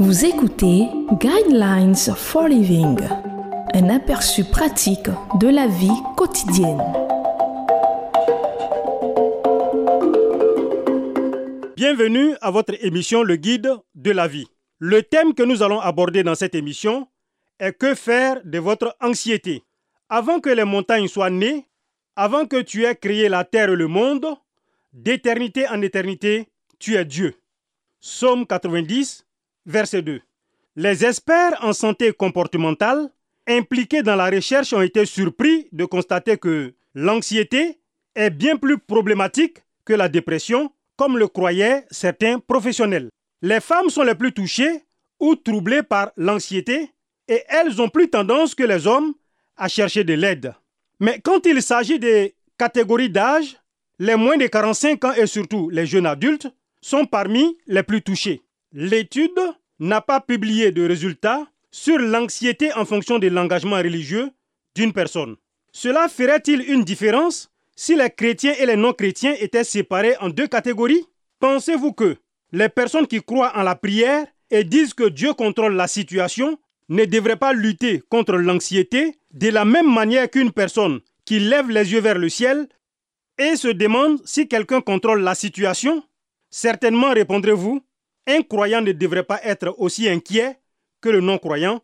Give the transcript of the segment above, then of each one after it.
Vous écoutez Guidelines for Living, un aperçu pratique de la vie quotidienne. Bienvenue à votre émission Le Guide de la vie. Le thème que nous allons aborder dans cette émission est que faire de votre anxiété? Avant que les montagnes soient nées, avant que tu aies créé la terre et le monde, d'éternité en éternité, tu es Dieu. Psaume 90, verset 2. Les experts en santé comportementale impliqués dans la recherche ont été surpris de constater que l'anxiété est bien plus problématique que la dépression, comme le croyaient certains professionnels. Les femmes sont les plus touchées ou troublées par l'anxiété et elles ont plus tendance que les hommes à chercher de l'aide. Mais quand il s'agit des catégories d'âge, les moins de 45 ans et surtout les jeunes adultes sont parmi les plus touchés. L'étude n'a pas publié de résultats sur l'anxiété en fonction de l'engagement religieux d'une personne. Cela ferait-il une différence si les chrétiens et les non-chrétiens étaient séparés en deux catégories? Pensez-vous que les personnes qui croient en la prière et disent que Dieu contrôle la situation ne devraient pas lutter contre l'anxiété de la même manière qu'une personne qui lève les yeux vers le ciel et se demande si quelqu'un contrôle la situation? Certainement répondrez-vous, un croyant ne devrait pas être aussi inquiet que le non-croyant,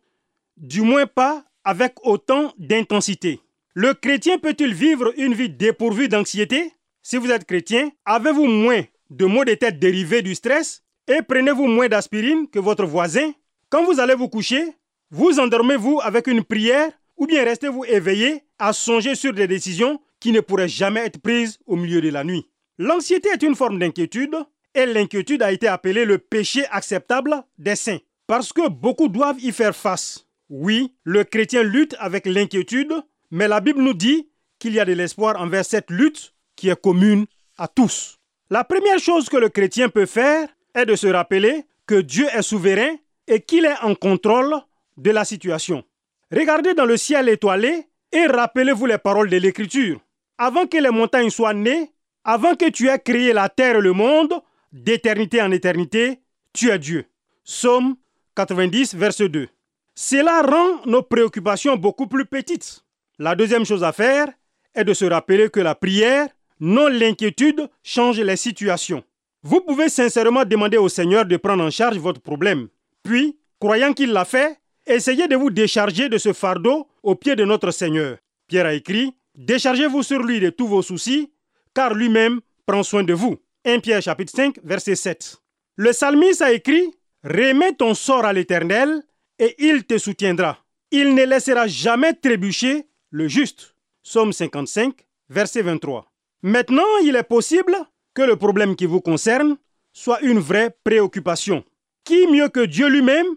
du moins pas avec autant d'intensité. Le chrétien peut-il vivre une vie dépourvue d'anxiété? Si vous êtes chrétien, avez-vous moins de maux de tête dérivés du stress? Et prenez-vous moins d'aspirine que votre voisin? Quand vous allez vous coucher, vous endormez-vous avec une prière ou bien restez-vous éveillé à songer sur des décisions qui ne pourraient jamais être prises au milieu de la nuit? L'anxiété est une forme d'inquiétude et l'inquiétude a été appelée le péché acceptable des saints, parce que beaucoup doivent y faire face. Oui, le chrétien lutte avec l'inquiétude, mais la Bible nous dit qu'il y a de l'espoir envers cette lutte qui est commune à tous. La première chose que le chrétien peut faire est de se rappeler que Dieu est souverain et qu'il est en contrôle de la situation. Regardez dans le ciel étoilé et rappelez-vous les paroles de l'Écriture. Avant que les montagnes soient nées, avant que tu aies créé la terre et le monde, d'éternité en éternité, tu es Dieu. Somme 90, verset 2. Cela rend nos préoccupations beaucoup plus petites. La deuxième chose à faire est de se rappeler que la prière, non l'inquiétude, change les situations. Vous pouvez sincèrement demander au Seigneur de prendre en charge votre problème. Puis, croyant qu'il l'a fait, essayez de vous décharger de ce fardeau au pied de notre Seigneur. Pierre a écrit, Déchargez-vous sur lui de tous vos soucis, car lui-même prend soin de vous. 1 Pierre chapitre 5 verset 7. Le psalmiste a écrit Remets ton sort à l'Éternel et il te soutiendra. Il ne laissera jamais trébucher le juste. Somme 55 verset 23. Maintenant, il est possible que le problème qui vous concerne soit une vraie préoccupation. Qui mieux que Dieu lui-même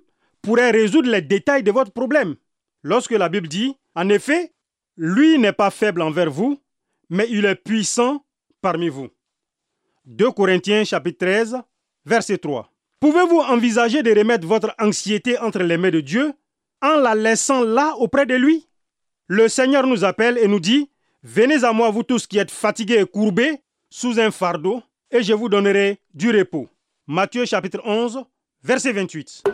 pourrait résoudre les détails de votre problème? Lorsque la Bible dit, en effet, lui n'est pas faible envers vous, mais il est puissant parmi vous. 2 Corinthiens chapitre 13, verset 3. Pouvez-vous envisager de remettre votre anxiété entre les mains de Dieu en la laissant là auprès de lui? Le Seigneur nous appelle et nous dit, Venez à moi vous tous qui êtes fatigués et courbés sous un fardeau, et je vous donnerai du repos. Matthieu chapitre 11, verset 28.